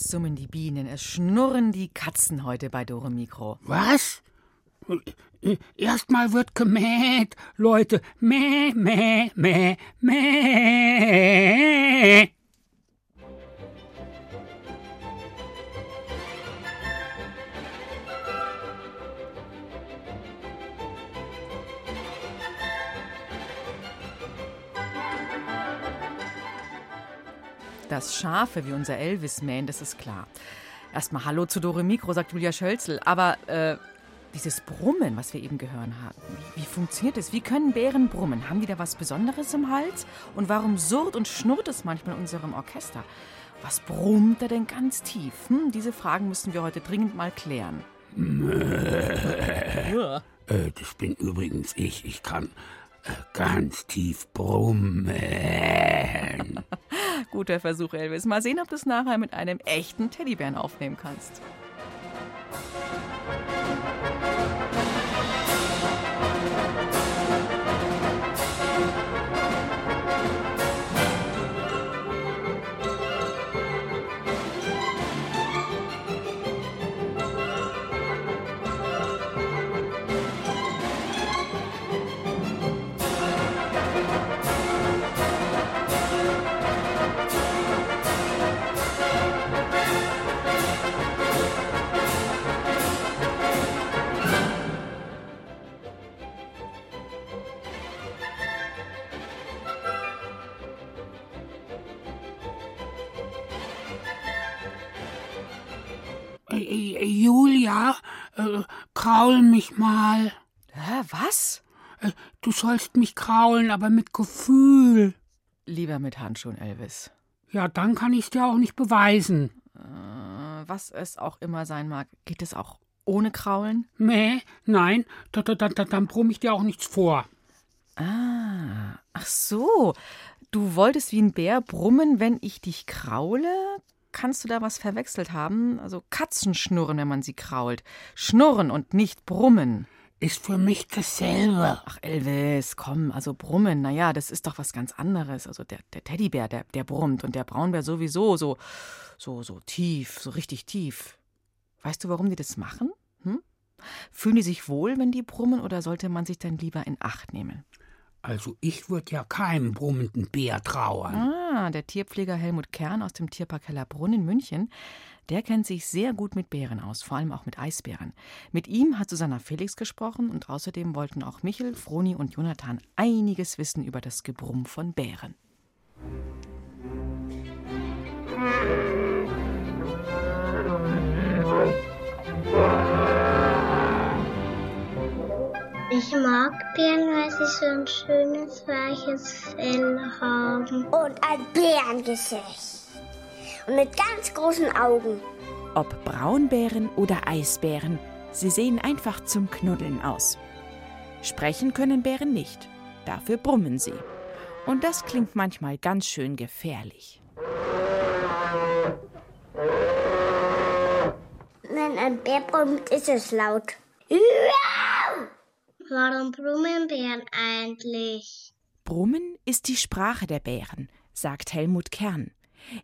Es summen die Bienen, es schnurren die Katzen heute bei Dore Mikro. Was? Erstmal wird gemäht, Leute. Mäh, mäh, mäh, mäh. Dass Schafe wie unser Elvis mähen, das ist klar. Erstmal Hallo zu Dore Mikro, sagt Julia Schölzel. Aber äh, dieses Brummen, was wir eben gehört haben, wie, wie funktioniert das? Wie können Bären brummen? Haben die da was Besonderes im Hals? Und warum surrt und schnurrt es manchmal in unserem Orchester? Was brummt da denn ganz tief? Hm, diese Fragen müssen wir heute dringend mal klären. Äh, das bin übrigens ich. Ich kann äh, ganz tief brummen. Guter Versuch, Elvis. Mal sehen, ob du es nachher mit einem echten Teddybären aufnehmen kannst. Sollst mich kraulen, aber mit Gefühl. Lieber mit Handschuhen, Elvis. Ja, dann kann ich's dir auch nicht beweisen. Äh, was es auch immer sein mag, geht es auch ohne Kraulen? Mäh, nein, da, da, da, da- dann brumm ich dir auch nichts vor. Ah, ach so. Du wolltest wie ein Bär brummen, wenn ich dich kraule? Kannst du da was verwechselt haben? Also Katzen schnurren, wenn man sie krault. Schnurren und nicht brummen. Ist für mich dasselbe. Ach, Elvis, komm, also brummen, naja, das ist doch was ganz anderes. Also der, der Teddybär, der, der brummt und der Braunbär sowieso so, so, so tief, so richtig tief. Weißt du, warum die das machen? Hm? Fühlen die sich wohl, wenn die brummen, oder sollte man sich dann lieber in Acht nehmen? Also ich würde ja keinem brummenden Bär trauern. Ah, der Tierpfleger Helmut Kern aus dem Tierpark Hellerbrunn in München, der kennt sich sehr gut mit Bären aus, vor allem auch mit Eisbären. Mit ihm hat Susanna Felix gesprochen und außerdem wollten auch Michel, Froni und Jonathan einiges wissen über das Gebrumm von Bären. Ich mag Bären, weil sie so ein schönes, weiches Fell haben. und ein Bärengesicht. Und mit ganz großen Augen. Ob Braunbären oder Eisbären, sie sehen einfach zum Knuddeln aus. Sprechen können Bären nicht, dafür brummen sie. Und das klingt manchmal ganz schön gefährlich. Wenn ein Bär brummt, ist es laut. Warum brummen Bären eigentlich? Brummen ist die Sprache der Bären, sagt Helmut Kern.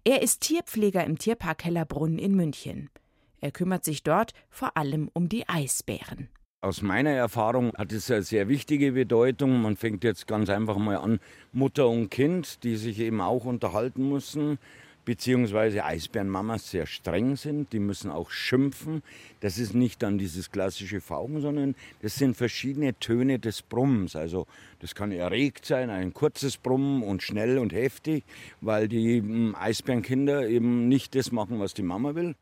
Er ist Tierpfleger im Tierpark Hellerbrunn in München. Er kümmert sich dort vor allem um die Eisbären. Aus meiner Erfahrung hat es eine sehr wichtige Bedeutung. Man fängt jetzt ganz einfach mal an, Mutter und Kind, die sich eben auch unterhalten müssen, beziehungsweise Eisbärenmamas sehr streng sind, die müssen auch schimpfen. Das ist nicht dann dieses klassische Fauchen, sondern das sind verschiedene Töne des Brummens. Also das kann erregt sein, ein kurzes Brummen und schnell und heftig, weil die mm, Eisbärenkinder eben nicht das machen, was die Mama will.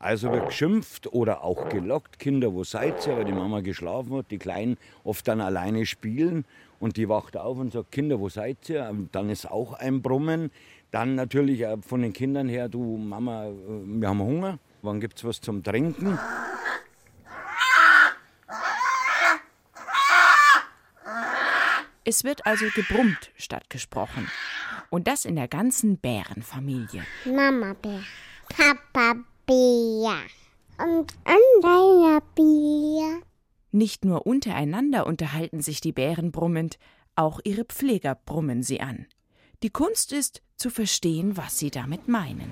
Also wird geschimpft oder auch gelockt. Kinder, wo seid ihr? Weil die Mama geschlafen hat. Die Kleinen oft dann alleine spielen. Und die wacht auf und sagt, Kinder, wo seid ihr? Und dann ist auch ein Brummen. Dann natürlich von den Kindern her, du Mama, äh, wir haben Hunger. Wann gibt es was zum Trinken? Es wird also gebrummt statt gesprochen. Und das in der ganzen Bärenfamilie. Mama Bär, Papa Bär und anderer Bär. Nicht nur untereinander unterhalten sich die Bären brummend, auch ihre Pfleger brummen sie an. Die Kunst ist, zu verstehen, was sie damit meinen.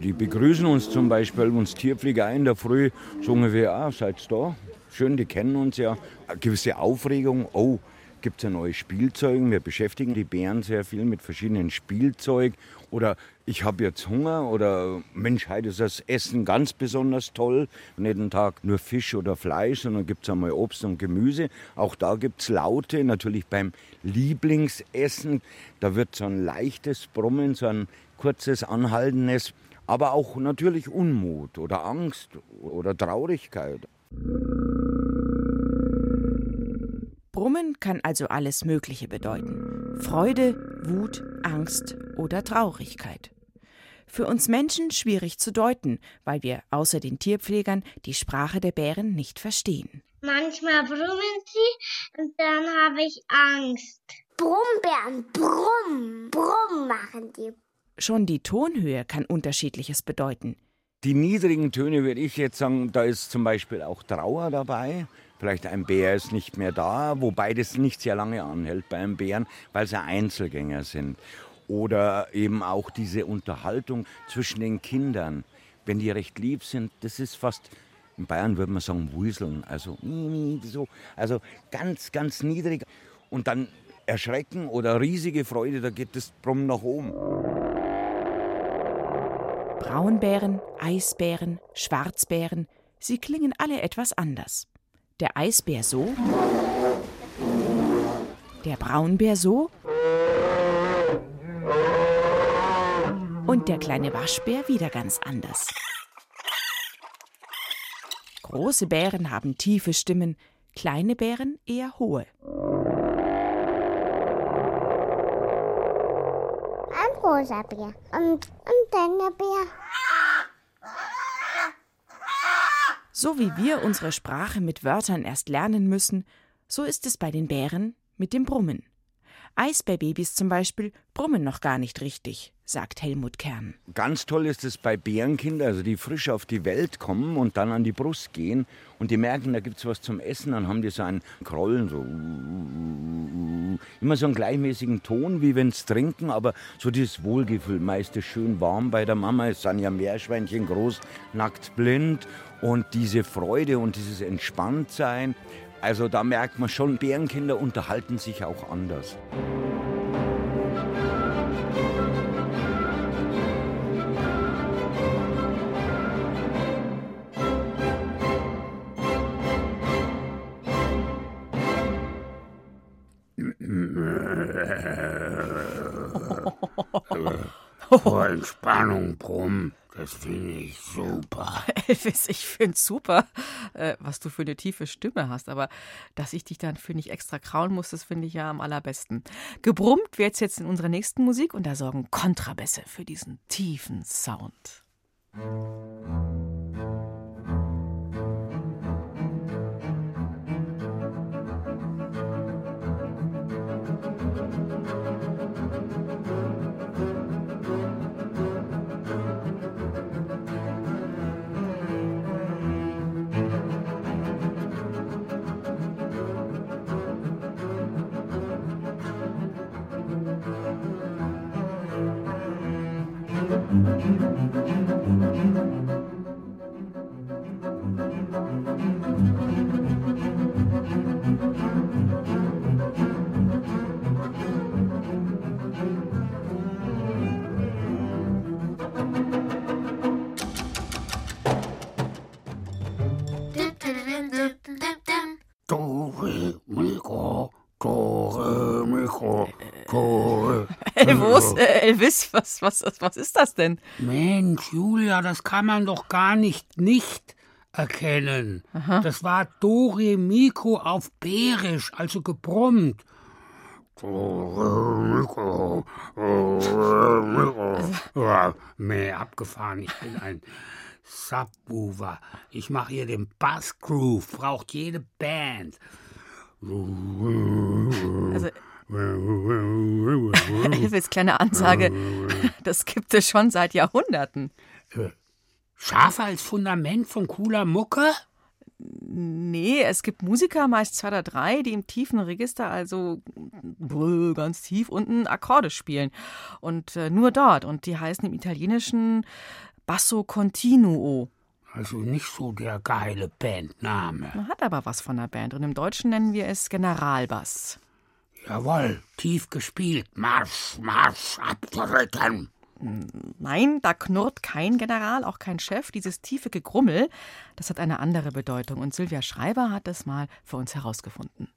Die begrüßen uns zum Beispiel, uns Tierpfleger in der Früh, so ungefähr, ah, seid da? Schön, die kennen uns ja. Eine gewisse Aufregung, oh, gibt es ein neues Spielzeug. Wir beschäftigen die Bären sehr viel mit verschiedenen Spielzeug. Oder ich habe jetzt Hunger oder Mensch, heute ist das Essen ganz besonders toll. Nicht jeden Tag nur Fisch oder Fleisch, sondern gibt es einmal Obst und Gemüse. Auch da gibt es Laute, natürlich beim Lieblingsessen. Da wird so ein leichtes Brummen, so ein kurzes, anhaltendes, aber auch natürlich Unmut oder Angst oder Traurigkeit. Brummen kann also alles Mögliche bedeuten. Freude, Wut, Angst oder Traurigkeit. Für uns Menschen schwierig zu deuten, weil wir außer den Tierpflegern die Sprache der Bären nicht verstehen. Manchmal brummen sie und dann habe ich Angst. Brummbären, brumm, brumm machen die. Schon die Tonhöhe kann unterschiedliches bedeuten. Die niedrigen Töne würde ich jetzt sagen, da ist zum Beispiel auch Trauer dabei. Vielleicht ein Bär ist nicht mehr da, wobei das nicht sehr lange anhält bei einem Bären, weil sie Einzelgänger sind. Oder eben auch diese Unterhaltung zwischen den Kindern. Wenn die recht lieb sind, das ist fast, in Bayern würde man sagen, wuseln. Also, so, also ganz, ganz niedrig. Und dann Erschrecken oder riesige Freude, da geht das Brumm nach oben. Braunbären, Eisbären, Schwarzbären, sie klingen alle etwas anders. Der Eisbär so, der Braunbär so und der kleine Waschbär wieder ganz anders. Große Bären haben tiefe Stimmen, kleine Bären eher hohe. Ein rosa Bär und, und dann der Bär. So wie wir unsere Sprache mit Wörtern erst lernen müssen, so ist es bei den Bären mit dem Brummen. Eisbärbabys zum Beispiel brummen noch gar nicht richtig, sagt Helmut Kern. Ganz toll ist es bei Bärenkindern, also die frisch auf die Welt kommen und dann an die Brust gehen und die merken, da gibt es was zum Essen, dann haben die so einen Krollen, so immer so einen gleichmäßigen Ton, wie wenn sie trinken, aber so dieses Wohlgefühl, meist ist schön warm bei der Mama, es sind ja Meerschweinchen groß, nackt blind und diese Freude und dieses Entspanntsein, also da merkt man schon, Bärenkinder unterhalten sich auch anders. Vor Entspannung, Brumm. Das finde ich super. Elvis, ich finde super, äh, was du für eine tiefe Stimme hast. Aber dass ich dich dann, finde ich, extra krauen muss, das finde ich ja am allerbesten. Gebrummt wird es jetzt in unserer nächsten Musik und da sorgen Kontrabässe für diesen tiefen Sound. Elvos, äh, Elvis, was, was, was ist das denn? Mensch, Julia, das kann man doch gar nicht nicht erkennen. Das war Dore Mikro auf Bärisch, also gebrummt. Ja, Meh, abgefahren, ich bin ein Subwoofer. Ich mache hier den Bassgroove, braucht jede Band. Also, Elvis, kleine Ansage, das gibt es schon seit Jahrhunderten. Schafe als Fundament von cooler Mucke? Nee, es gibt Musiker, meist zwei oder drei, die im tiefen Register, also brr, ganz tief unten, Akkorde spielen. Und äh, nur dort. Und die heißen im Italienischen Basso Continuo. Also nicht so der geile Bandname. Man hat aber was von der Band. Und im Deutschen nennen wir es Generalbass. Jawohl, tief gespielt. Marsch, Marsch, abdrücken. Nein, da knurrt kein General, auch kein Chef. Dieses tiefe Gegrummel, das hat eine andere Bedeutung. Und Sylvia Schreiber hat es mal für uns herausgefunden.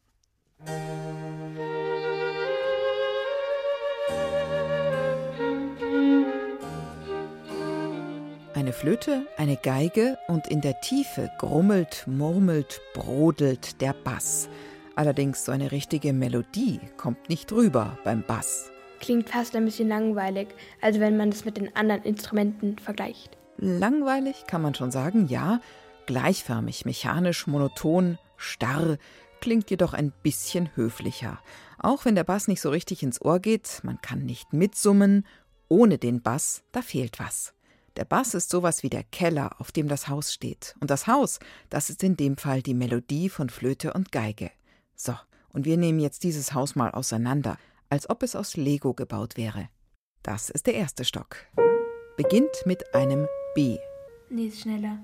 Eine Flöte, eine Geige und in der Tiefe grummelt, murmelt, brodelt der Bass. Allerdings so eine richtige Melodie kommt nicht rüber beim Bass. Klingt fast ein bisschen langweilig, also wenn man es mit den anderen Instrumenten vergleicht. Langweilig kann man schon sagen, ja. Gleichförmig, mechanisch, monoton, starr, klingt jedoch ein bisschen höflicher. Auch wenn der Bass nicht so richtig ins Ohr geht, man kann nicht mitsummen. Ohne den Bass, da fehlt was. Der Bass ist sowas wie der Keller, auf dem das Haus steht. Und das Haus, das ist in dem Fall die Melodie von Flöte und Geige. So, und wir nehmen jetzt dieses Haus mal auseinander, als ob es aus Lego gebaut wäre. Das ist der erste Stock. Beginnt mit einem B. Nee, ist schneller.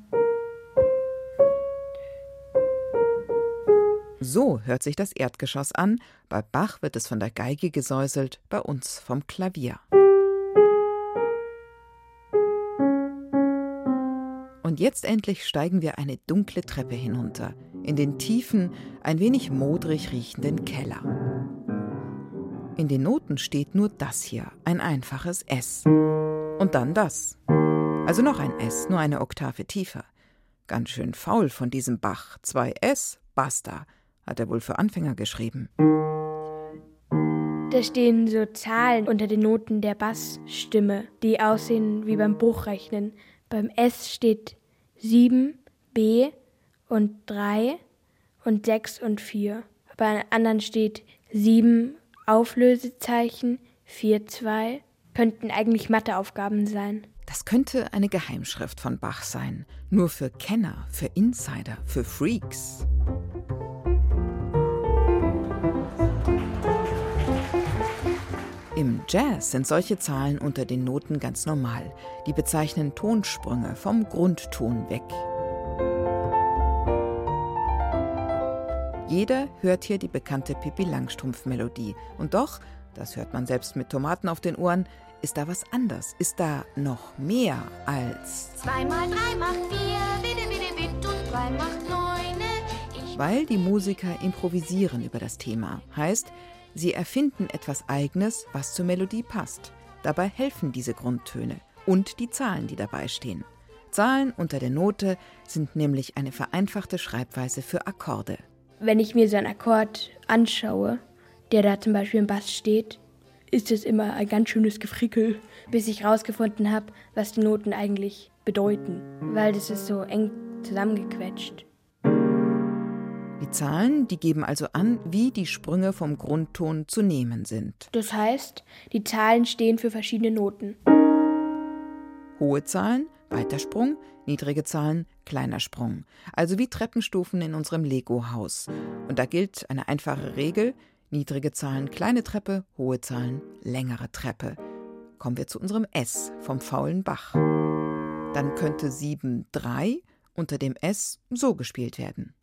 So hört sich das Erdgeschoss an. Bei Bach wird es von der Geige gesäuselt, bei uns vom Klavier. Und jetzt endlich steigen wir eine dunkle Treppe hinunter, in den tiefen, ein wenig modrig riechenden Keller. In den Noten steht nur das hier, ein einfaches S. Und dann das. Also noch ein S, nur eine Oktave tiefer. Ganz schön faul von diesem Bach. Zwei S, basta, hat er wohl für Anfänger geschrieben. Da stehen so Zahlen unter den Noten der Bassstimme, die aussehen wie beim Bruchrechnen. Beim S steht 7, B und 3 und 6 und 4. Bei anderen steht 7 Auflösezeichen, 4, 2. Könnten eigentlich Matheaufgaben sein. Das könnte eine Geheimschrift von Bach sein. Nur für Kenner, für Insider, für Freaks. Im Jazz sind solche Zahlen unter den Noten ganz normal. Die bezeichnen Tonsprünge vom Grundton weg. Jeder hört hier die bekannte Pippi Langstrumpf-Melodie. Und doch, das hört man selbst mit Tomaten auf den Ohren, ist da was anders. Ist da noch mehr als. Zwei mal drei macht vier, bitte, bitte, bitte und drei macht neune. Weil die Musiker improvisieren über das Thema. Heißt, sie erfinden etwas Eigenes, was zur Melodie passt. Dabei helfen diese Grundtöne und die Zahlen, die dabei stehen. Zahlen unter der Note sind nämlich eine vereinfachte Schreibweise für Akkorde. Wenn ich mir so einen Akkord anschaue, der da zum Beispiel im Bass steht, ist es immer ein ganz schönes Gefrickel, bis ich rausgefunden habe, was die Noten eigentlich bedeuten, weil das ist so eng zusammengequetscht. Die Zahlen, die geben also an, wie die Sprünge vom Grundton zu nehmen sind. Das heißt, die Zahlen stehen für verschiedene Noten. Hohe Zahlen, weiter Sprung, niedrige Zahlen, kleiner Sprung. Also wie Treppenstufen in unserem Lego-Haus. Und da gilt eine einfache Regel: niedrige Zahlen, kleine Treppe, hohe Zahlen, längere Treppe. Kommen wir zu unserem S vom faulen Bach. Dann könnte 7-3 unter dem S so gespielt werden.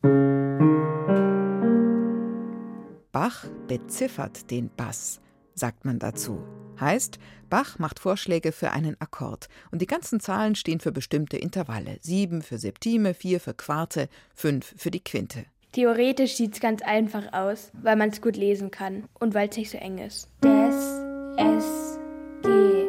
Bach beziffert den Bass, sagt man dazu. Heißt, Bach macht Vorschläge für einen Akkord und die ganzen Zahlen stehen für bestimmte Intervalle. Sieben für Septime, vier für Quarte, fünf für die Quinte. Theoretisch sieht es ganz einfach aus, weil man es gut lesen kann und weil es nicht so eng ist. Des, S, G,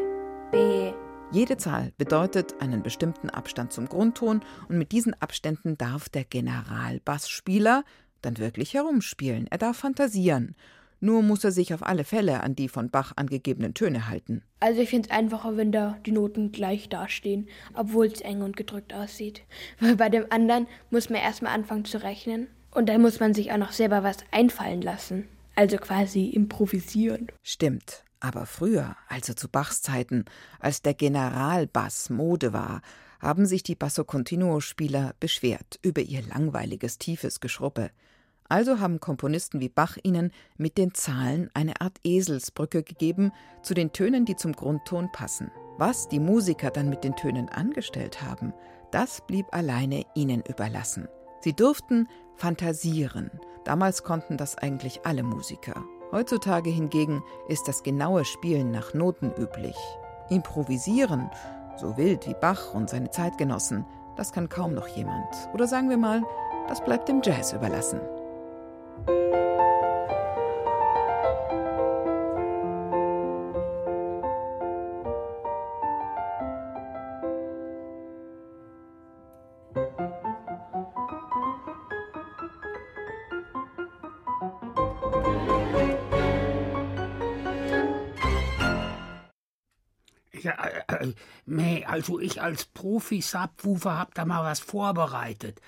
B. Jede Zahl bedeutet einen bestimmten Abstand zum Grundton und mit diesen Abständen darf der Generalbassspieler dann wirklich herumspielen. Er darf fantasieren. Nur muss er sich auf alle Fälle an die von Bach angegebenen Töne halten. Also ich finde es einfacher, wenn da die Noten gleich dastehen, obwohl es eng und gedrückt aussieht. Weil bei dem anderen muss man erstmal anfangen zu rechnen. Und dann muss man sich auch noch selber was einfallen lassen. Also quasi improvisieren. Stimmt. Aber früher, also zu Bachs Zeiten, als der Generalbass Mode war, haben sich die Basso Continuo Spieler beschwert über ihr langweiliges, tiefes Geschruppe. Also haben Komponisten wie Bach ihnen mit den Zahlen eine Art Eselsbrücke gegeben zu den Tönen, die zum Grundton passen. Was die Musiker dann mit den Tönen angestellt haben, das blieb alleine ihnen überlassen. Sie durften fantasieren. Damals konnten das eigentlich alle Musiker. Heutzutage hingegen ist das genaue Spielen nach Noten üblich. Improvisieren, so wild wie Bach und seine Zeitgenossen, das kann kaum noch jemand. Oder sagen wir mal, das bleibt dem Jazz überlassen. Also ich als Profi-Subwoofer hab da mal was vorbereitet.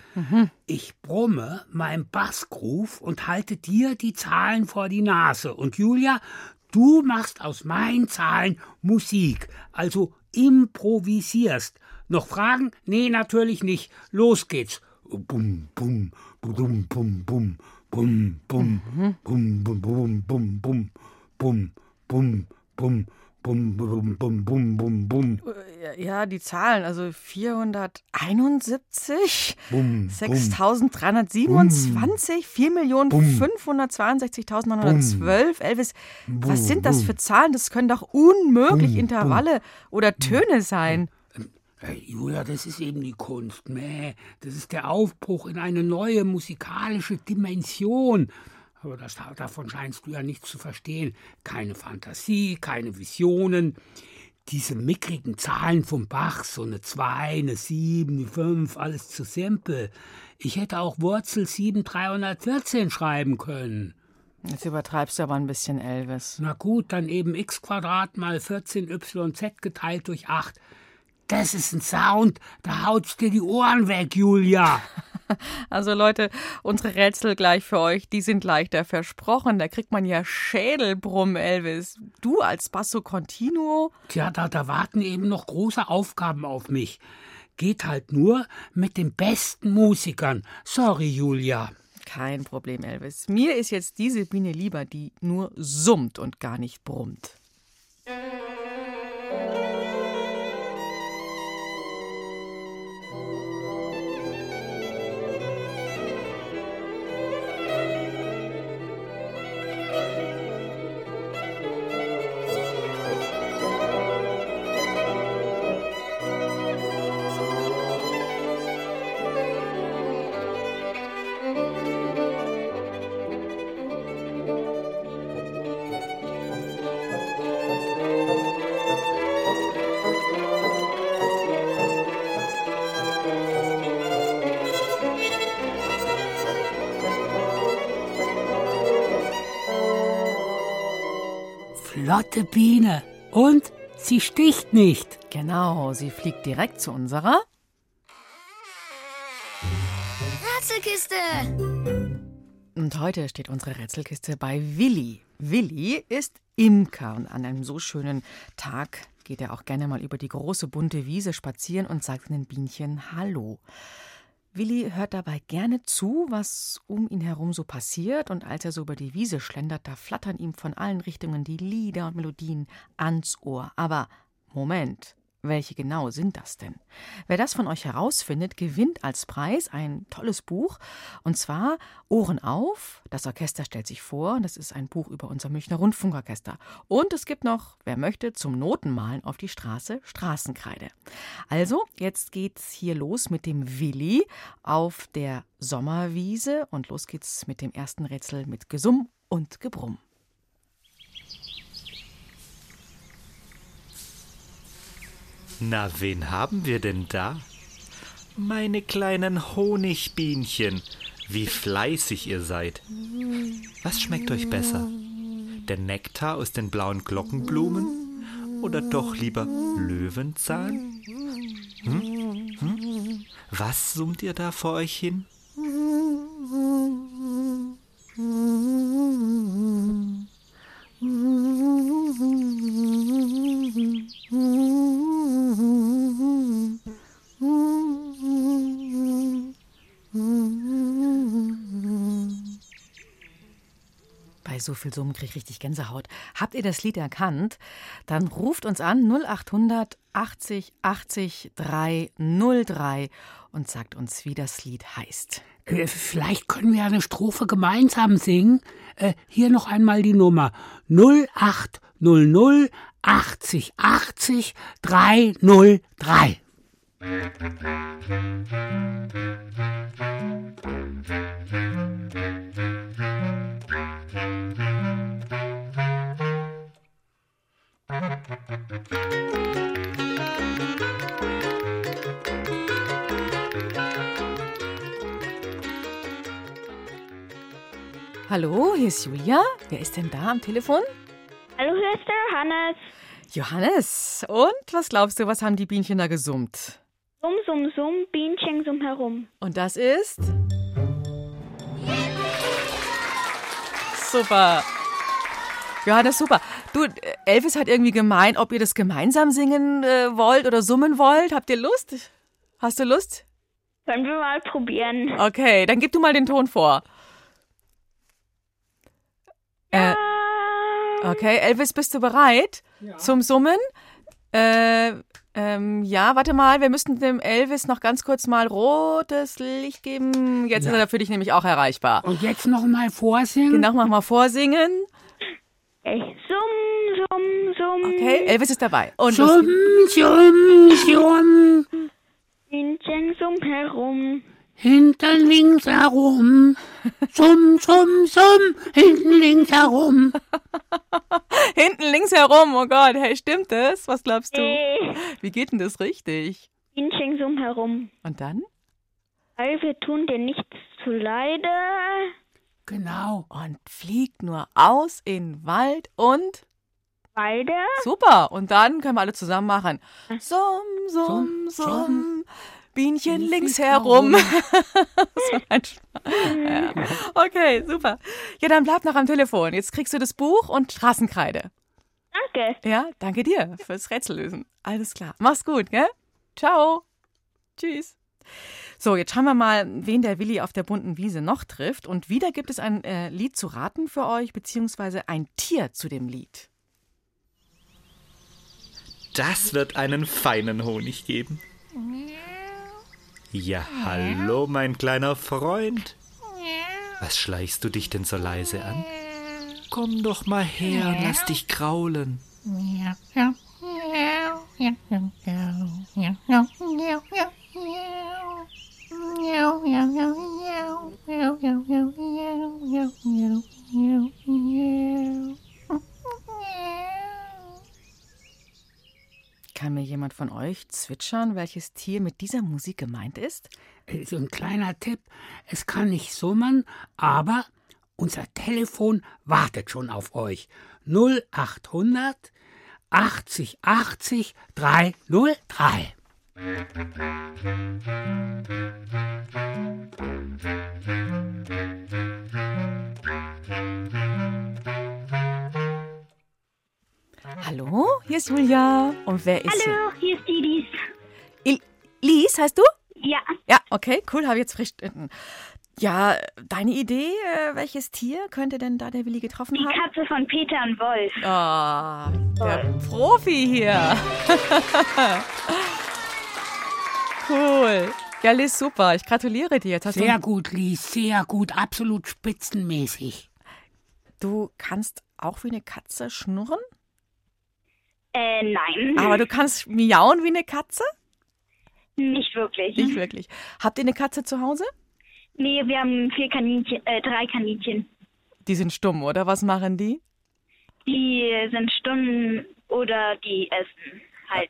Ich brumme mein Bassgroove und halte dir die Zahlen vor die Nase. Und Julia, du machst aus meinen Zahlen Musik, also improvisierst. Noch Fragen? Nee, natürlich nicht. Los geht's. Bum, bum, bum, bum, bum, bum, bum, bum, bum, bum, bum, bum, bum, bum, bum, bum. Bum, bum, bum, bum, bum, bum. Ja, die Zahlen, also 471, Bum, 6327, 4.562.912. Elvis, was sind das für Zahlen? Das können doch unmöglich Intervalle oder Töne sein. Hey, Julia, das ist eben die Kunst. Mäh, das ist der Aufbruch in eine neue musikalische Dimension. Aber das, davon scheinst du ja nichts zu verstehen. Keine Fantasie, keine Visionen. Diese mickrigen Zahlen vom Bach, so eine 2, eine 7, eine 5, alles zu simpel. Ich hätte auch Wurzel 7314 schreiben können. Jetzt übertreibst du aber ein bisschen, Elvis. Na gut, dann eben x Quadrat mal 14yz geteilt durch 8. Das ist ein Sound, da haut's dir die Ohren weg, Julia. Also Leute, unsere Rätsel gleich für euch, die sind leichter versprochen. Da kriegt man ja Schädelbrumm, Elvis. Du als Basso Continuo? Tja, da, da warten eben noch große Aufgaben auf mich. Geht halt nur mit den besten Musikern. Sorry, Julia. Kein Problem, Elvis. Mir ist jetzt diese Biene lieber, die nur summt und gar nicht brummt. Flotte Biene. Und sie sticht nicht. Genau, sie fliegt direkt zu unserer. Rätselkiste! Und heute steht unsere Rätselkiste bei Willi. Willi ist Imker und an einem so schönen Tag geht er auch gerne mal über die große bunte Wiese spazieren und sagt den Bienchen Hallo. Willi hört dabei gerne zu, was um ihn herum so passiert, und als er so über die Wiese schlendert, da flattern ihm von allen Richtungen die Lieder und Melodien ans Ohr. Aber Moment, welche genau sind das denn? Wer das von euch herausfindet, gewinnt als Preis ein tolles Buch. Und zwar Ohren auf. Das Orchester stellt sich vor. Das ist ein Buch über unser Münchner Rundfunkorchester. Und es gibt noch, wer möchte, zum Notenmalen auf die Straße Straßenkreide. Also, jetzt geht's hier los mit dem Willi auf der Sommerwiese. Und los geht's mit dem ersten Rätsel mit Gesumm und Gebrumm. Na, wen haben wir denn da? Meine kleinen Honigbienchen, wie fleißig ihr seid. Was schmeckt euch besser? Der Nektar aus den blauen Glockenblumen oder doch lieber Löwenzahn? Hm? Hm? Was summt ihr da vor euch hin? So viel Summen kriege ich richtig Gänsehaut. Habt ihr das Lied erkannt? Dann ruft uns an 0800 80 80 303 und sagt uns, wie das Lied heißt. Äh, vielleicht können wir eine Strophe gemeinsam singen. Äh, hier noch einmal die Nummer 0800 80 80 303. Hallo, hier ist Julia. Wer ist denn da am Telefon? Hallo, hier ist der Johannes. Johannes. Und was glaubst du, was haben die Bienchen da gesummt? Summ, summ, summ, Bienchen summ herum. Und das ist? Super. Johannes, super. Du, Elvis hat irgendwie gemeint, ob ihr das gemeinsam singen äh, wollt oder summen wollt. Habt ihr Lust? Hast du Lust? Können wir mal probieren. Okay, dann gib du mal den Ton vor. Äh, okay, Elvis, bist du bereit zum Summen? Äh, ähm, ja, warte mal, wir müssten dem Elvis noch ganz kurz mal rotes Licht geben. Jetzt Ja. ist er für dich nämlich auch erreichbar. Und jetzt noch mal vorsingen. Genau, mach mal vorsingen. Okay. Summ, summ, summ. Okay, Elvis ist dabei. Und Summ, summ, summ, Bienchen summ herum. Hinten links herum. Summ, summ, summ, hinten links herum. Hinten links herum, oh Gott, hey, stimmt das? Was glaubst du? Äh, Wie geht denn das richtig? Bienchen summ herum. Und dann? Weil wir tun dir nichts zuleide. Genau. Und fliegt nur aus in Wald und Weide. super. Und dann können wir alle zusammen machen. Summ, Summ, summ. Bienchen links links herum. herum. so ein Spaß. Ja. Okay, super. Ja, dann bleib noch am Telefon. Jetzt kriegst du das Buch und Straßenkreide. Danke. Ja, danke dir fürs Rätsel lösen. Alles klar. Mach's gut, gell? Ciao. Tschüss. So, jetzt schauen wir mal, wen der Willi auf der bunten Wiese noch trifft. Und wieder gibt es ein äh, Lied zu raten für euch, beziehungsweise ein Tier zu dem Lied. Das wird einen feinen Honig geben. Ja, hallo, mein kleiner Freund. Was schleichst du dich denn so leise an? Komm doch mal her und lass dich kraulen. Kann mir jemand von euch zwitschern, welches Tier mit dieser Musik gemeint ist? Äh, So ein kleiner Tipp. Es kann nicht summen, aber unser Telefon wartet schon auf euch. 0800 80 80 303. Hallo, hier ist Julia. Und wer ist Hallo, hier ist Didis. hier? Il Lies, heißt du? Ja, Ja, okay, cool, habe ich jetzt verstanden. Ja, deine Idee, äh, welches Tier könnte denn da der Willi getroffen die haben? Katze von Peter und Wolf. Ah, der Profi hier. cool. Ja, Liz, super. Ich gratuliere dir. Jetzt hast Sehr du, gut, Lies, sehr gut, absolut spitzenmäßig. du kannst auch wie eine Katze schnurren, Äh, nein. aber du kannst miauen wie eine Katze? Nicht wirklich. Nicht wirklich. Habt ihr eine Katze zu Hause? Nee, wir haben vier Kaninchen, äh, drei Kaninchen. Die sind stumm, oder? Was machen die? Die sind stumm oder die essen halt.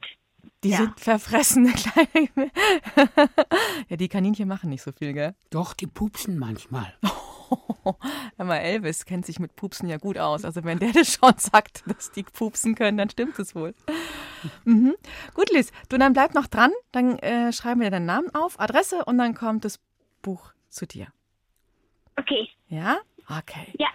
Die Ja. sind verfressene kleine. ja, die Kaninchen machen nicht so viel, gell? Doch, die pupsen manchmal. Hör mal, Elvis kennt sich mit Pupsen ja gut aus. Also wenn der das schon sagt, dass die pupsen können, dann stimmt es wohl. Mhm. Gut, Liz, du dann bleib noch dran. Dann äh, schreiben wir deinen Namen auf, Adresse und dann kommt das Buch zu dir. Okay. Ja? Okay. Ja.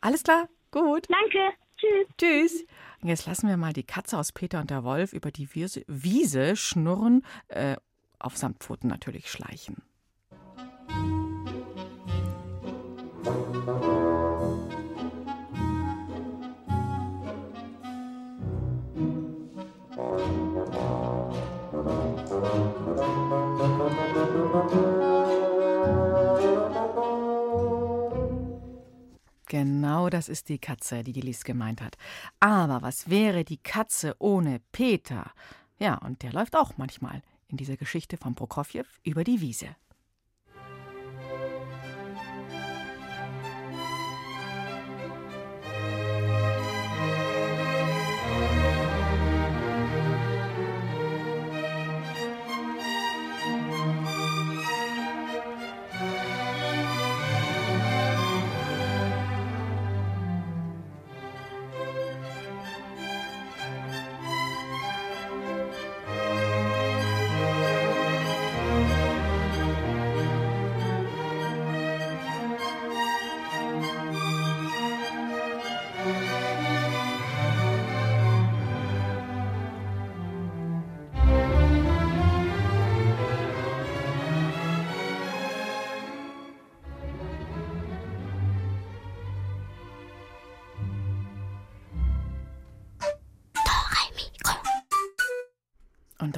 Alles klar? Gut. Danke. Tschüss. Tschüss. Und jetzt lassen wir mal die Katze aus Peter und der Wolf über die Wiese, Wiese schnurren, äh, auf Samtpfoten natürlich schleichen. Genau das ist die Katze, die die Lies gemeint hat. Aber was wäre die Katze ohne Peter? Ja, und der läuft auch manchmal in dieser Geschichte von Prokofjew über die Wiese.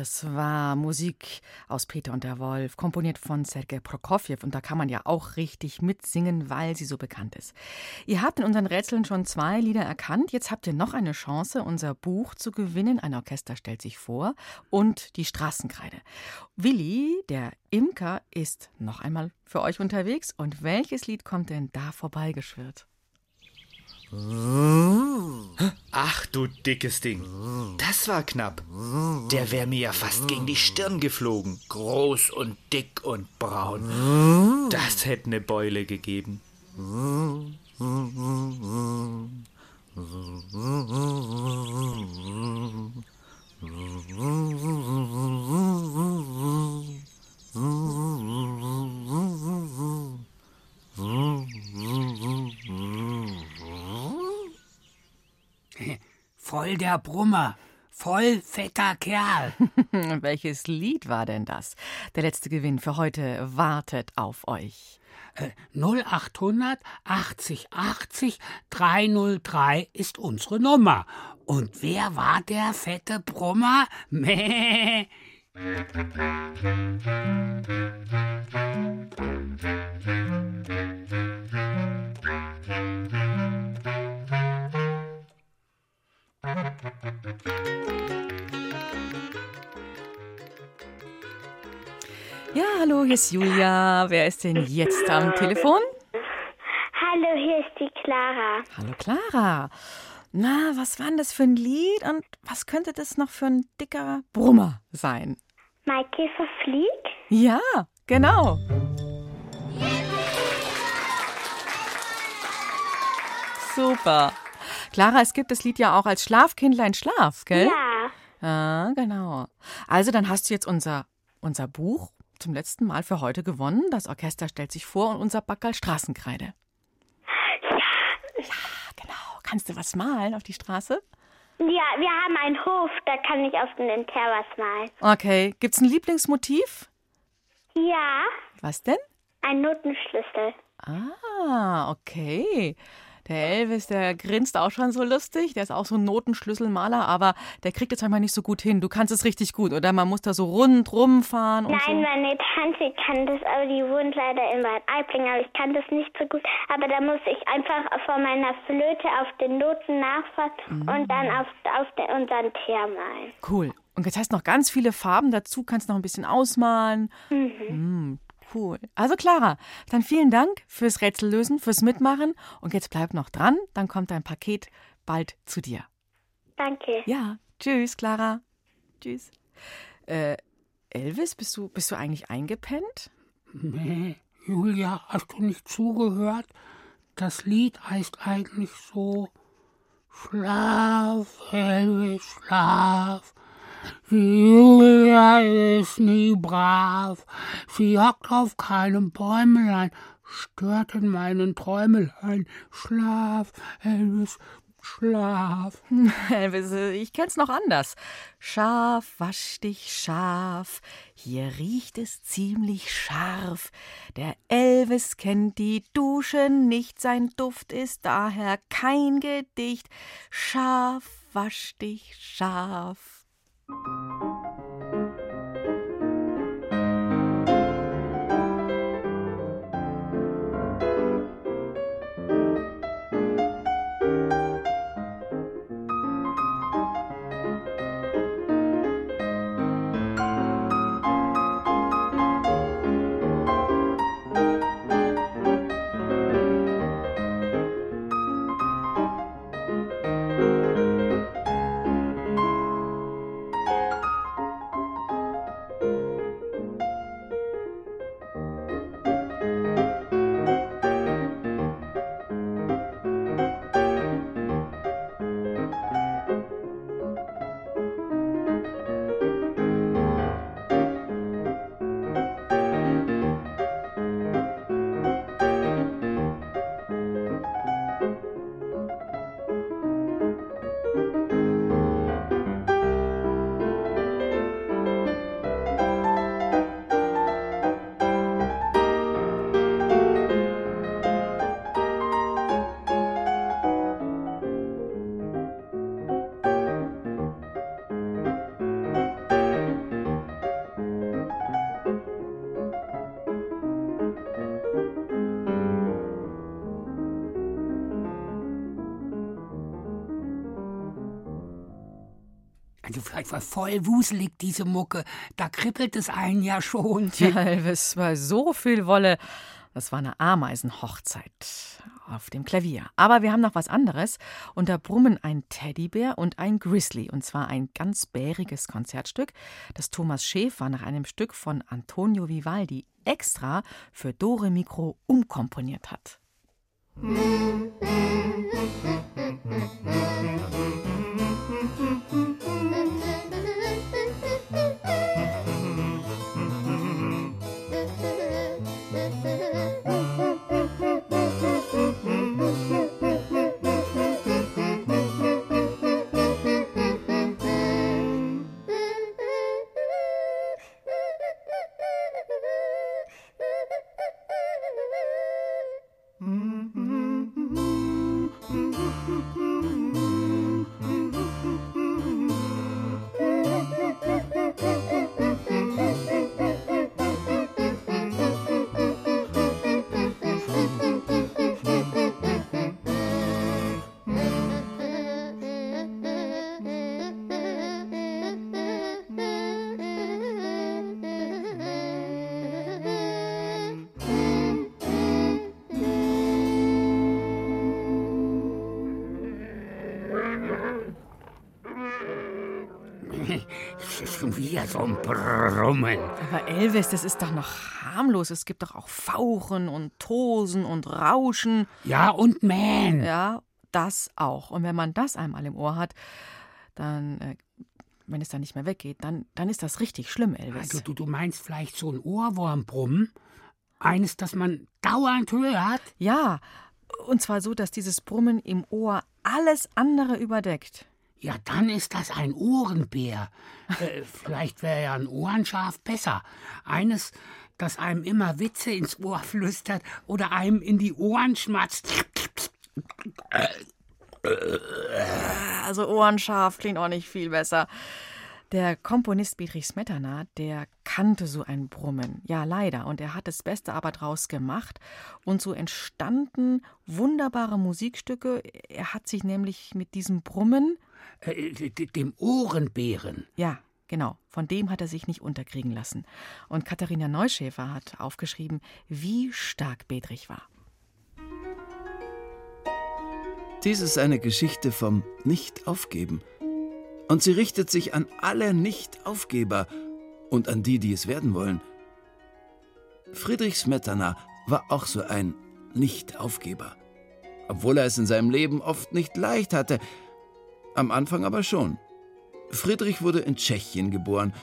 Das war Musik aus Peter und der Wolf, komponiert von Sergei Prokofjew. Und da kann man ja auch richtig mitsingen, weil sie so bekannt ist. Ihr habt in unseren Rätseln schon zwei Lieder erkannt. Jetzt habt ihr noch eine Chance, unser Buch zu gewinnen. Ein Orchester stellt sich vor und die Straßenkreide. Willi, der Imker, ist noch einmal für euch unterwegs. Und welches Lied kommt denn da vorbeigeschwirrt? Ach du dickes Ding. Das war knapp. Der wäre mir ja fast gegen die Stirn geflogen. Groß und dick und braun. Das hätte eine Beule gegeben. Voll der Brummer. Voll fetter Kerl. Welches Lied war denn das? Der letzte Gewinn für heute wartet auf euch. Äh, 0800 80 80 303 ist unsere Nummer. Und wer war der fette Brummer? Meh. Ja, hallo, hier ist Julia. Wer ist denn jetzt am Telefon? Hallo, hier ist die Clara. Hallo, Clara. Na, was war denn das für ein Lied und was könnte das noch für ein dicker Brummer sein? Maikäfer fliegt? Ja, genau. Super. Clara, es gibt das Lied ja auch als Schlafkindlein Schlaf, gell? Ja. Ja, genau. Also, dann hast du jetzt unser, unser Buch zum letzten Mal für heute gewonnen. Das Orchester stellt sich vor und unser Backerl Straßenkreide. Ja. Ja, genau. Kannst du was malen auf die Straße? Ja, wir haben einen Hof, da kann ich auf den Terrass malen. Okay. Gibt's ein Lieblingsmotiv? Ja, Was denn? ein Notenschlüssel. Ah, okay. Der Elvis, der grinst auch schon so lustig. Der ist auch so ein Notenschlüsselmaler, aber der kriegt es manchmal nicht so gut hin. Du kannst es richtig gut, oder? Man muss da so rundrum fahren und Nein, so. meine Tante kann das, aber die wohnt leider in Bad Aibling, aber ich kann das nicht so gut. Aber da muss ich einfach von meiner Flöte auf den Noten nachfahren und dann auf, auf den, unseren Teer malen. Cool. Und jetzt hast du noch ganz viele Farben dazu, kannst noch ein bisschen ausmalen. Mm, cool. Also Clara, dann vielen Dank fürs Rätsellösen, fürs Mitmachen. Und jetzt bleib noch dran, dann kommt dein Paket bald zu dir. Danke. Ja, tschüss, Clara. Tschüss. Äh, Elvis, bist du, bist du eigentlich eingepennt? Nee, Julia, hast du nicht zugehört? Das Lied heißt eigentlich so Schlaf, Elvis, schlaf. Julia ist nie brav. Sie hockt auf keinem Bäumelein, stört in meinen Träumelein. Schlaf, Elvis, Schlaf. Elvis, ich kenn's noch anders. Schaf, wasch dich scharf, hier riecht es ziemlich scharf. Der Elvis kennt die Dusche nicht, sein Duft ist daher kein Gedicht. Schaf, wasch dich scharf. Also vielleicht war voll wuselig, diese Mucke. Da kribbelt es einen ja schon. Ja, Elvis, bei so viel Wolle. Das war eine Ameisenhochzeit auf dem Klavier. Aber wir haben noch was anderes. Und da brummen ein Teddybär und ein Grizzly. Und zwar ein ganz bäriges Konzertstück, das Thomas Schäfer nach einem Stück von Antonio Vivaldi extra für Dore Mikro umkomponiert hat. Das so ein Brummen. Aber Elvis, das ist doch noch harmlos. Es gibt doch auch Fauchen und Tosen und Rauschen. Ja, und Man. Ja, das auch. Und wenn man das einmal im Ohr hat, dann, äh, wenn es dann nicht mehr weggeht, dann, dann ist das richtig schlimm, Elvis. Also, du, du meinst vielleicht so ein Ohrwurmbrummen? Eines, das man dauernd hört? Ja, und zwar so, dass dieses Brummen im Ohr alles andere überdeckt. Ja, dann ist das ein Ohrenbär. äh, vielleicht wäre ja ein Ohrenschaf besser. Eines, das einem immer Witze ins Ohr flüstert oder einem in die Ohren schmatzt. Also Ohrenschaf klingt auch nicht viel besser. Der Komponist Bedrich Smetana, der kannte so ein Brummen. Ja, leider. Und er hat das Beste aber draus gemacht. Und so entstanden wunderbare Musikstücke. Er hat sich nämlich mit diesem Brummen. Äh, dem Ohrenbären. Ja, genau. Von dem hat er sich nicht unterkriegen lassen. Und Katharina Neuschäfer hat aufgeschrieben, wie stark Bedrich war. Dies ist eine Geschichte vom Nicht-Aufgeben. Und sie richtet sich an alle Nicht-Aufgeber und an die, die es werden wollen. Friedrich Smetana war auch so ein Nicht-Aufgeber. Obwohl er es in seinem Leben oft nicht leicht hatte. Am Anfang aber schon. Friedrich wurde in Tschechien geboren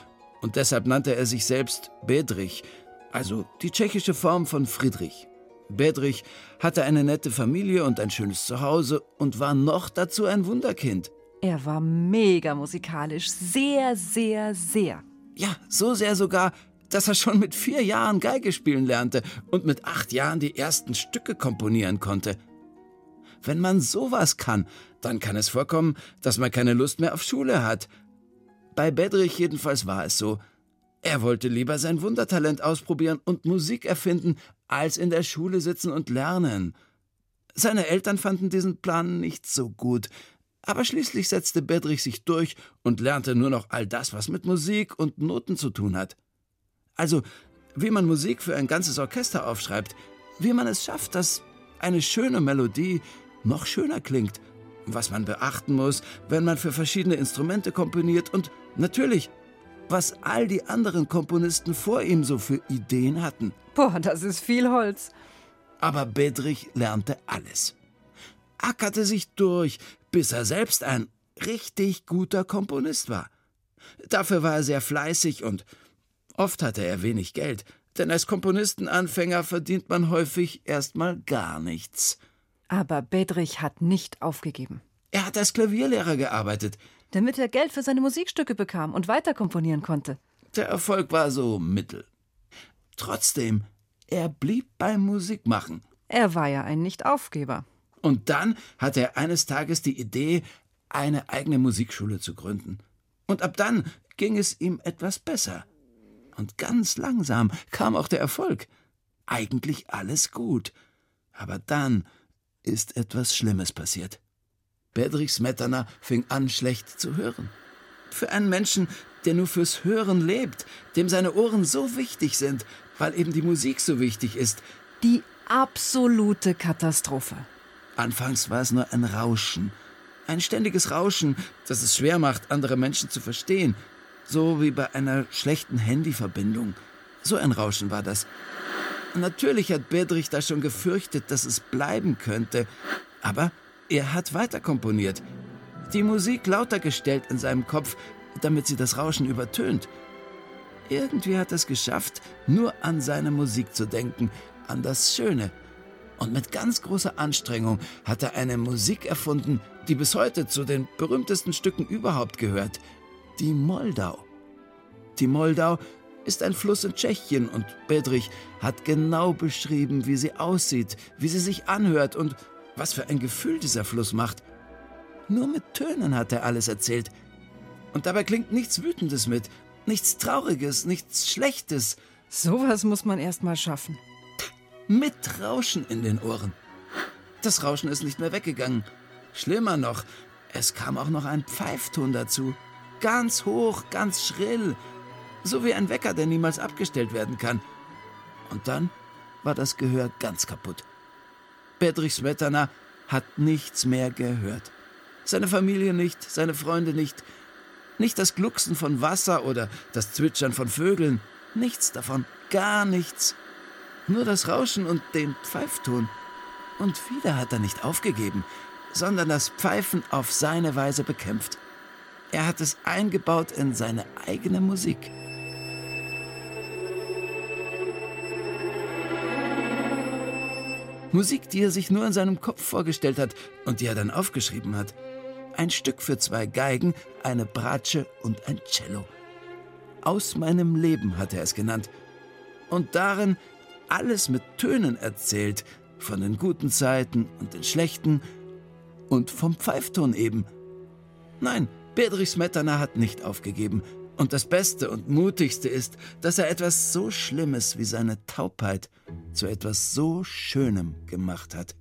und deshalb nannte er sich selbst Bedrich, also die tschechische Form von Friedrich. Bedrich hatte eine nette Familie und ein schönes Zuhause und war noch dazu ein Wunderkind. Er war mega musikalisch, sehr, sehr, sehr. Ja, so sehr sogar, dass er schon mit vier Jahren Geige spielen lernte und mit acht Jahren die ersten Stücke komponieren konnte. Wenn man sowas kann, dann kann es vorkommen, dass man keine Lust mehr auf Schule hat. Bei Bedrich jedenfalls war es so. Er wollte lieber sein Wundertalent ausprobieren und Musik erfinden, als in der Schule sitzen und lernen. Seine Eltern fanden diesen Plan nicht so gut, aber schließlich setzte Bedrich sich durch und lernte nur noch all das, was mit Musik und Noten zu tun hat. Also, wie man Musik für ein ganzes Orchester aufschreibt, wie man es schafft, dass eine schöne Melodie noch schöner klingt, was man beachten muss, wenn man für verschiedene Instrumente komponiert und natürlich, was all die anderen Komponisten vor ihm so für Ideen hatten. Boah, das ist viel Holz. Aber Bedrich lernte alles. Ackerte sich durch, bis er selbst ein richtig guter Komponist war. Dafür war er sehr fleißig und oft hatte er wenig Geld, denn als Komponistenanfänger verdient man häufig erstmal gar nichts. Aber Bedrich hat nicht aufgegeben. Er hat als Klavierlehrer gearbeitet. Damit er Geld für seine Musikstücke bekam und weiter komponieren konnte. Der Erfolg war so mittel. Trotzdem, er blieb beim Musikmachen. Er war ja ein Nicht-Aufgeber. Und dann hatte er eines Tages die Idee, eine eigene Musikschule zu gründen. Und ab dann ging es ihm etwas besser. Und ganz langsam kam auch der Erfolg. Eigentlich alles gut. Aber dann ist etwas Schlimmes passiert. Bedrich Smetana fing an, schlecht zu hören. Für einen Menschen, der nur fürs Hören lebt, dem seine Ohren so wichtig sind, weil eben die Musik so wichtig ist. Die absolute Katastrophe. Anfangs war es nur ein Rauschen. Ein ständiges Rauschen, das es schwer macht, andere Menschen zu verstehen. So wie bei einer schlechten Handyverbindung. So ein Rauschen war das. Natürlich hat Bedrich da schon gefürchtet, dass es bleiben könnte. Aber er hat weiter komponiert. Die Musik lauter gestellt in seinem Kopf, damit sie das Rauschen übertönt. Irgendwie hat er es geschafft, nur an seine Musik zu denken, an das Schöne. Und mit ganz großer Anstrengung hat er eine Musik erfunden, die bis heute zu den berühmtesten Stücken überhaupt gehört. Die Moldau. Die Moldau ist ein Fluss in Tschechien und Bedrich hat genau beschrieben, wie sie aussieht, wie sie sich anhört und was für ein Gefühl dieser Fluss macht. Nur mit Tönen hat er alles erzählt. Und dabei klingt nichts Wütendes mit, nichts Trauriges, nichts Schlechtes. Sowas muss man erst mal schaffen. Mit Rauschen in den Ohren. Das Rauschen ist nicht mehr weggegangen. Schlimmer noch, es kam auch noch ein Pfeifton dazu. Ganz hoch, ganz schrill. So wie ein Wecker, der niemals abgestellt werden kann. Und dann war das Gehör ganz kaputt. Bedrich Smetana hat nichts mehr gehört. Seine Familie nicht, seine Freunde nicht, nicht das Glucksen von Wasser oder das Zwitschern von Vögeln, nichts davon, gar nichts. Nur das Rauschen und den Pfeifton. Und wieder hat er nicht aufgegeben, sondern das Pfeifen auf seine Weise bekämpft. Er hat es eingebaut in seine eigene Musik. Musik, die er sich nur in seinem Kopf vorgestellt hat und die er dann aufgeschrieben hat. Ein Stück für zwei Geigen, eine Bratsche und ein Cello. Aus meinem Leben hat er es genannt. Und darin alles mit Tönen erzählt, von den guten Zeiten und den schlechten und vom Pfeifton eben. Nein, Bedrich Smetana hat nicht aufgegeben. Und das Beste und Mutigste ist, dass er etwas so Schlimmes wie seine Taubheit zu etwas so Schönem gemacht hat.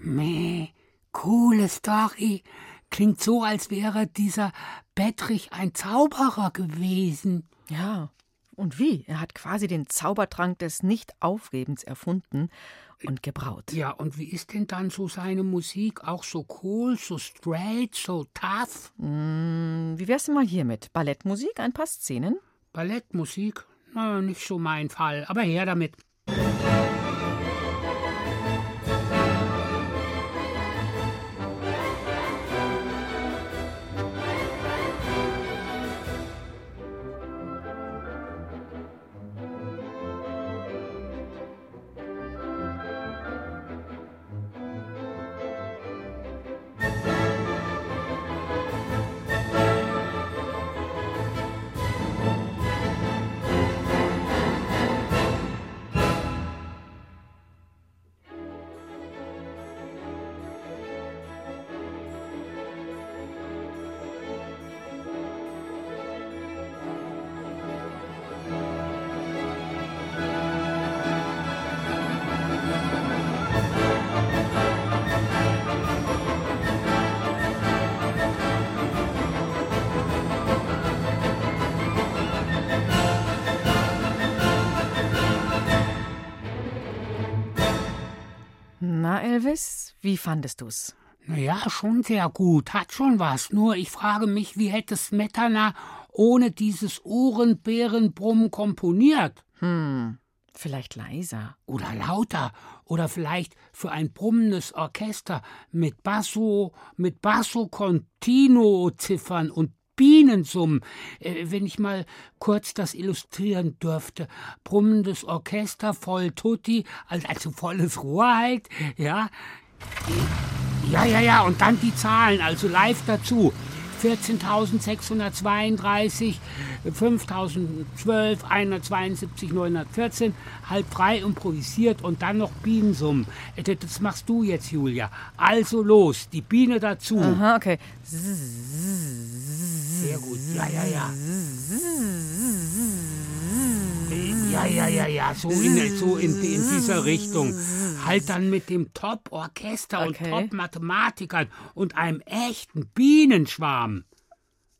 Meh, coole Story. Klingt so, als wäre dieser Bettrich ein Zauberer gewesen. Ja, Und wie? Er hat quasi den Zaubertrank des Nicht-Aufgebens erfunden und gebraut. Ja, und wie ist denn dann so seine Musik? Auch so cool, so straight, so tough? Mm, wie wär's denn mal hiermit? Ballettmusik, ein paar Szenen? Ballettmusik? Na, nicht so mein Fall, aber her damit. Na, Elvis, wie fandest du's? Na ja, schon sehr gut, hat schon was. Nur ich frage mich, wie hätte Smetana ohne dieses Ohrenbärenbrummen komponiert? Hm, vielleicht leiser. Oder lauter. Oder vielleicht für ein brummendes Orchester mit Basso, mit Basso Continuo Ziffern und Bienensummen. Äh, wenn ich mal kurz das illustrieren dürfte. Brummendes Orchester, voll Tutti, also volles Rohr halt, ja. Ja, ja, ja, und dann die Zahlen, also live dazu. 14.632, 5.012, 172, 914, halb frei improvisiert und dann noch Bienensummen. Äh, das machst du jetzt, Julia. Also los, die Biene dazu. Aha, okay. Sehr gut, ja, ja, ja. Ja, ja, ja, ja, so in, so in, in dieser Richtung. Halt dann mit dem Top-Orchester Okay. und Top-Mathematikern und einem echten Bienenschwarm.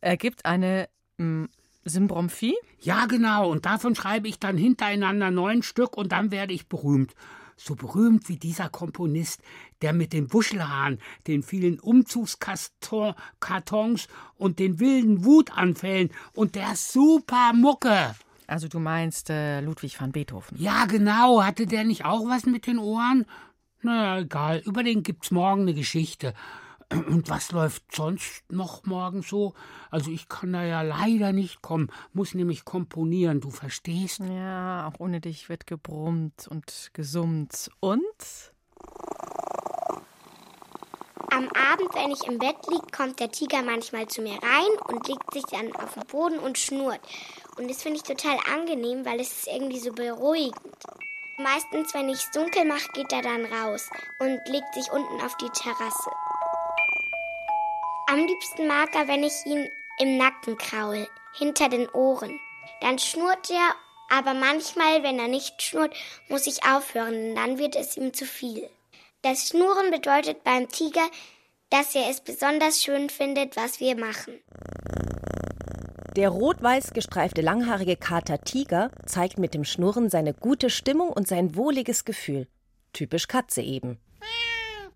Ergibt eine mm, Symbromphie? Ja, genau, und davon schreibe ich dann hintereinander neun Stück und dann werde ich berühmt. So berühmt wie dieser Komponist, der mit den Wuschelhaaren, den vielen Umzugskartons und den wilden Wutanfällen und der super Mucke. Also du meinst äh, Ludwig van Beethoven. Ja, genau. Hatte der nicht auch was mit den Ohren? Na, egal. Über den gibt's morgen eine Geschichte. Und was läuft sonst noch morgen so? Also ich kann da ja leider nicht kommen, muss nämlich komponieren, du verstehst? Ja, auch ohne dich wird gebrummt und gesummt. Und? Am Abend, wenn ich im Bett liege, kommt der Tiger manchmal zu mir rein und legt sich dann auf den Boden und schnurrt. Und das finde ich total angenehm, weil es ist irgendwie so beruhigend. Meistens, wenn ich es dunkel mache, geht er dann raus und legt sich unten auf die Terrasse. Am liebsten mag er, wenn ich ihn im Nacken kraul, hinter den Ohren. Dann schnurrt er, aber manchmal, wenn er nicht schnurrt, muss ich aufhören, denn dann wird es ihm zu viel. Das Schnurren bedeutet beim Tiger, dass er es besonders schön findet, was wir machen. Der rot-weiß gestreifte langhaarige Kater Tiger zeigt mit dem Schnurren seine gute Stimmung und sein wohliges Gefühl. Typisch Katze eben.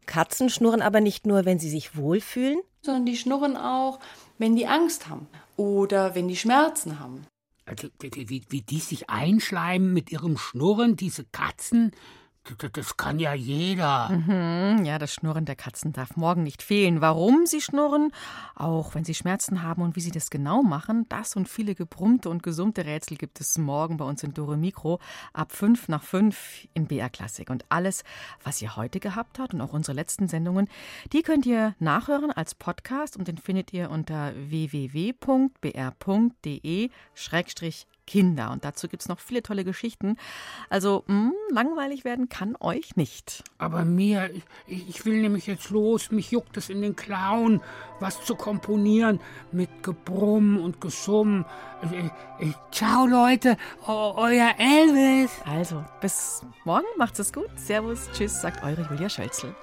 Katzen schnurren aber nicht nur, wenn sie sich wohlfühlen, sondern die schnurren auch, wenn die Angst haben oder wenn die Schmerzen haben. Also, wie, wie die sich einschleimen mit ihrem Schnurren, diese Katzen, das, kann ja jeder. Mhm, ja, das Schnurren der Katzen darf morgen nicht fehlen. Warum sie schnurren, auch wenn sie Schmerzen haben und wie sie das genau machen, das und viele gebrummte und gesummte Rätsel gibt es morgen bei uns in Dore Mikro ab 5 nach 5 in BR Klassik. Und alles, was ihr heute gehabt habt und auch unsere letzten Sendungen, die könnt ihr nachhören als Podcast und den findet ihr unter www.br.de Kinder. Und dazu gibt es noch viele tolle Geschichten. Also mh, langweilig werden kann euch nicht. Aber mir, ich, ich will nämlich jetzt los, mich juckt es in den Klauen, was zu komponieren mit Gebrumm und Gesumm. Ciao Leute, eu- euer Elvis. Also, bis morgen, macht's es gut. Servus, tschüss, sagt eure Julia Schölzel.